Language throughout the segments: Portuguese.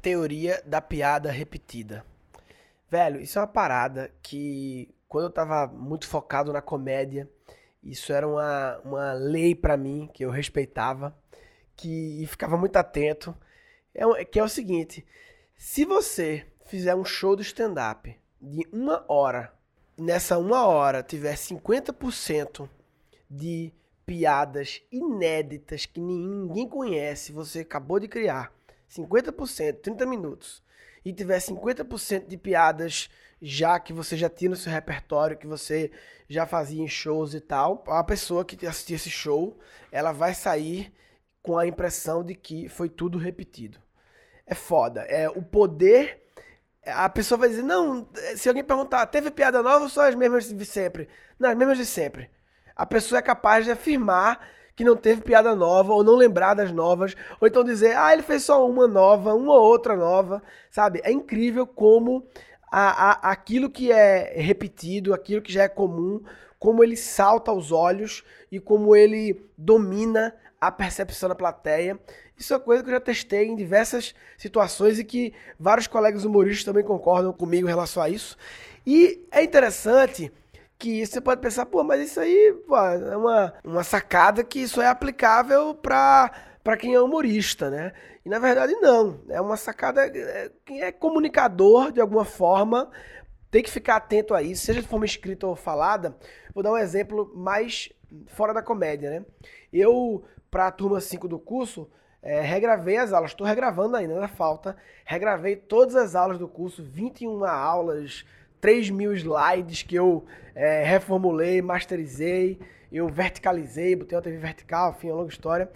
teoria da piada repetida. Velho, isso é uma parada que quando eu tava muito focado na comédia, isso era uma, uma lei para mim que eu respeitava, que e ficava muito atento. É, que é o seguinte: se você fizer um show de stand-up de uma hora, nessa uma hora tiver 50% de piadas inéditas que ninguém conhece, você acabou de criar, 50%, 30 minutos, e tiver 50% de piadas já que você já tinha no seu repertório, que você já fazia em shows e tal, a pessoa que assistir esse show, ela vai sair com a impressão de que foi tudo repetido. É foda. É o poder. A pessoa vai dizer, não, se alguém perguntar, teve piada nova ou só as mesmas de sempre? Não, as mesmas de sempre a pessoa é capaz de afirmar que não teve piada nova, ou não lembrar das novas, ou então dizer, ah, ele fez só uma nova, uma outra nova, sabe? É incrível como a, a, aquilo que é repetido, aquilo que já é comum, como ele salta aos olhos e como ele domina a percepção da plateia. Isso é coisa que eu já testei em diversas situações e que vários colegas humoristas também concordam comigo em relação a isso. E é interessante que você pode pensar, pô, mas isso aí pô, é uma, uma sacada que isso é aplicável para para quem é humorista, né? E na verdade não, é uma sacada é, quem é comunicador de alguma forma tem que ficar atento a isso, seja de forma escrita ou falada. Vou dar um exemplo mais fora da comédia, né? Eu, para a turma 5 do curso, é, regravei as aulas, estou regravando ainda, na falta. Regravei todas as aulas do curso, 21 aulas, 3 mil slides que eu é, reformulei, masterizei, eu verticalizei, botei uma TV vertical, enfim, é uma longa história.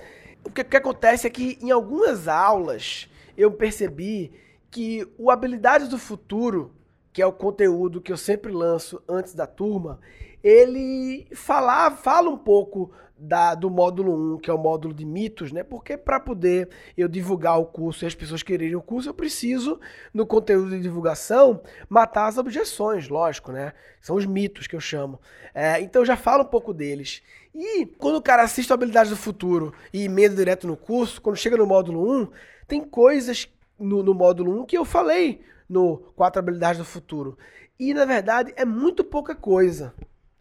O que, o que acontece é que em algumas aulas eu percebi que o Habilidades do Futuro, que é o conteúdo que eu sempre lanço antes da turma, ele fala, fala um pouco da, do módulo 1, que é o módulo de mitos, né? Porque para poder eu divulgar o curso e as pessoas quererem o curso, eu preciso, no conteúdo de divulgação, matar as objeções, lógico, né? São os mitos que eu chamo. É, então eu já falo um pouco deles. E quando o cara assiste a Habilidades do Futuro e emenda direto no curso, quando chega no módulo 1, tem coisas no, no módulo 1 que eu falei no Quatro Habilidades do Futuro. E, na verdade, é muito pouca coisa.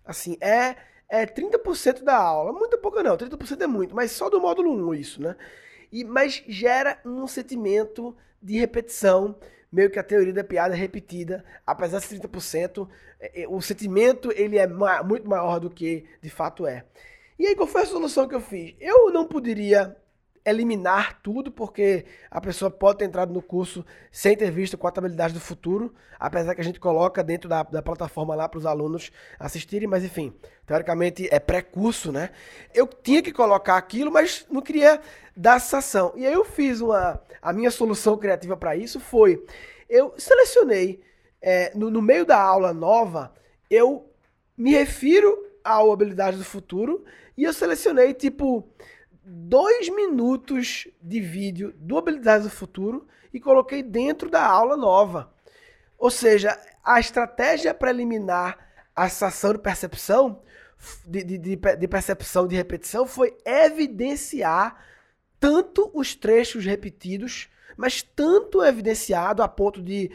Assim, é é 30% da aula. Muito pouco não, 30% é muito, mas só do módulo 1 isso, né? E, mas gera um sentimento de repetição, meio que a teoria da piada repetida, apesar de 30%, é, é, o sentimento ele é ma muito maior do que de fato é. E aí qual foi a solução que eu fiz? Eu não poderia eliminar tudo, porque a pessoa pode ter entrado no curso sem ter visto contabilidade do futuro, apesar que a gente coloca dentro da, da plataforma lá para os alunos assistirem, mas enfim, teoricamente é pré-curso, né? Eu tinha que colocar aquilo, mas não queria dar sensação. E aí eu fiz uma. A minha solução criativa para isso foi: eu selecionei é, no, no meio da aula nova, eu me refiro à habilidade do futuro e eu selecionei tipo dois minutos de vídeo do Habilidades do Futuro e coloquei dentro da aula nova. Ou seja, a estratégia para eliminar a sensação de percepção, de, de, de, percepção de repetição, foi evidenciar tanto os trechos repetidos, mas tanto evidenciado a ponto de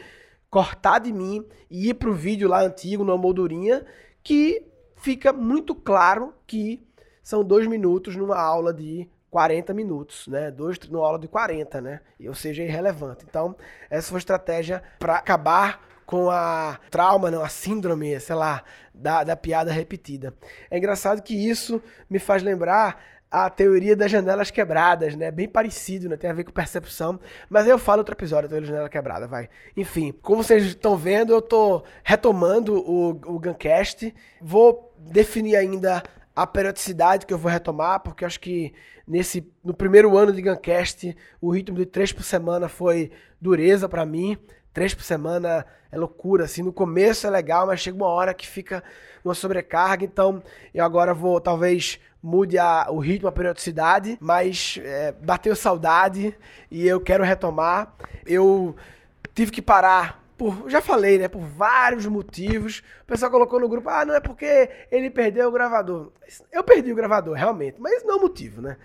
cortar de mim e ir para o vídeo lá antigo, na moldurinha, que fica muito claro que são dois minutos numa aula de 40 minutos, né? Dois numa aula de 40, né? Ou seja, irrelevante. Então, essa foi a estratégia para acabar com a trauma, não, a síndrome, sei lá, da, da piada repetida. É engraçado que isso me faz lembrar a teoria das janelas quebradas, né? Bem parecido, né? Tem a ver com percepção. Mas eu falo outro episódio da teoria da janela quebrada, vai. Enfim, como vocês estão vendo, eu tô retomando o, o Guncast. Vou definir ainda a periodicidade que eu vou retomar, porque acho que nesse no primeiro ano de Guncast, o ritmo de três por semana foi dureza para mim. Três por semana é loucura, assim, no começo é legal, mas chega uma hora que fica uma sobrecarga, então eu agora vou, talvez, mude a, o ritmo, a periodicidade, mas é, bateu saudade e eu quero retomar. Eu tive que parar por, já falei, né, por vários motivos. O pessoal colocou no grupo, ah, não é porque ele perdeu o gravador. Eu perdi o gravador, realmente, mas não é motivo, né?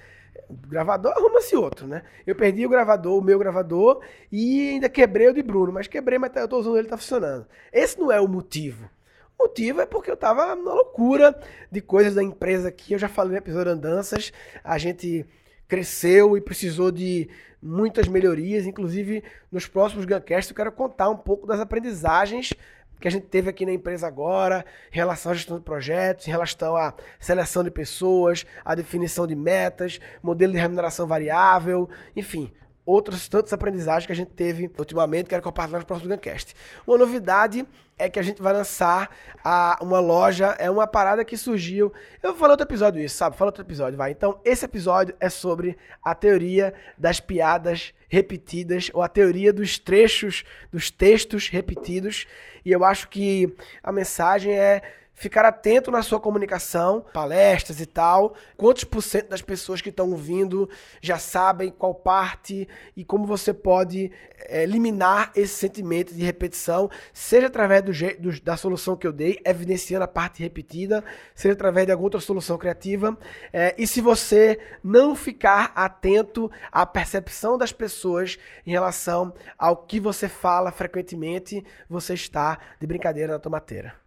O gravador arruma-se outro, né? Eu perdi o gravador, o meu gravador, e ainda quebrei o de Bruno, mas quebrei, mas tá, eu tô usando ele, tá funcionando. Esse não é o motivo. O motivo é porque eu tava na loucura de coisas da empresa aqui. Eu já falei no episódio Andanças, a gente cresceu e precisou de muitas melhorias, inclusive nos próximos Guncasts eu quero contar um pouco das aprendizagens que a gente teve aqui na empresa agora, em relação à gestão de projetos, em relação à seleção de pessoas, à definição de metas, modelo de remuneração variável, enfim, outras tantas aprendizagens que a gente teve ultimamente, quero compartilhar no próximo Guncast. Uma novidade é que a gente vai lançar a, uma loja, é uma parada que surgiu. Eu falar outro episódio isso, sabe? Fala outro episódio, vai. Então, esse episódio é sobre a teoria das piadas repetidas, ou a teoria dos trechos, dos textos repetidos. E eu acho que a mensagem é ficar atento na sua comunicação, palestras e tal. Quantos por cento das pessoas que estão ouvindo já sabem qual parte e como você pode é, eliminar esse sentimento de repetição, seja através do, da solução que eu dei, evidenciando a parte repetida, seja através de alguma outra solução criativa. É, e se você não ficar atento à percepção das pessoas em relação ao que você fala frequentemente, você está de brincadeira na tomateira.